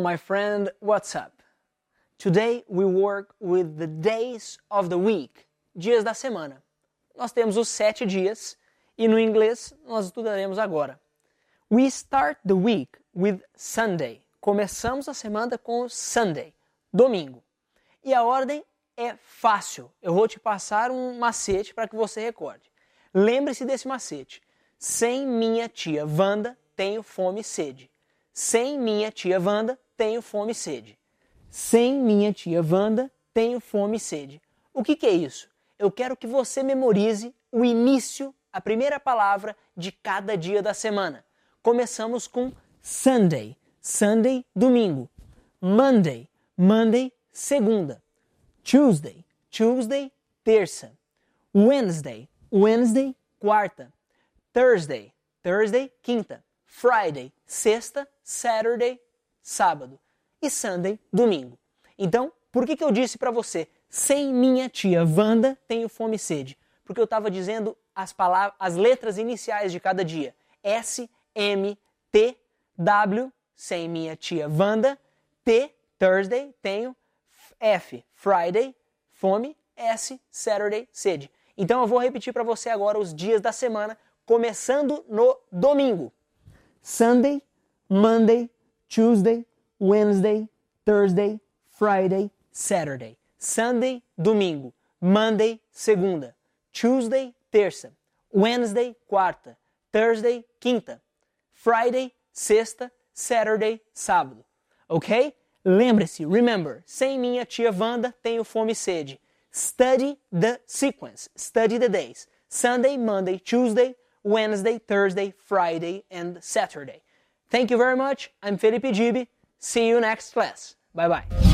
Hello, my friend, what's up? Today we work with the days of the week, dias da semana. Nós temos os sete dias e no inglês nós estudaremos agora. We start the week with Sunday. Começamos a semana com Sunday, domingo. E a ordem é fácil. Eu vou te passar um macete para que você recorde. Lembre-se desse macete. Sem minha tia Wanda, tenho fome e sede. Sem minha tia Wanda, tenho fome e sede. Sem minha tia Wanda, tenho fome e sede. O que, que é isso? Eu quero que você memorize o início, a primeira palavra de cada dia da semana. Começamos com Sunday, Sunday, domingo. Monday, Monday, segunda. Tuesday, Tuesday, terça. Wednesday, Wednesday, quarta. Thursday, Thursday, quinta. Friday, sexta. Saturday, sábado. E Sunday, domingo. Então, por que, que eu disse para você, sem minha tia Wanda, tenho fome e sede? Porque eu estava dizendo as, palavras, as letras iniciais de cada dia. S, M, T, W, sem minha tia Wanda. T, Thursday, tenho. F, Friday, fome. S, Saturday, sede. Então eu vou repetir para você agora os dias da semana, começando no domingo. Sunday, Monday, Tuesday, Wednesday, Thursday, Friday, Saturday. Sunday, domingo. Monday, segunda. Tuesday, terça. Wednesday, quarta. Thursday, quinta. Friday, sexta. Saturday, sábado. Ok? Lembre-se, remember, sem minha tia Wanda, tenho fome e sede. Study the sequence. Study the days. Sunday, Monday, Tuesday, Wednesday, Thursday, Friday, and Saturday. Thank you very much. I'm Felipe Gibi. See you next class. Bye bye.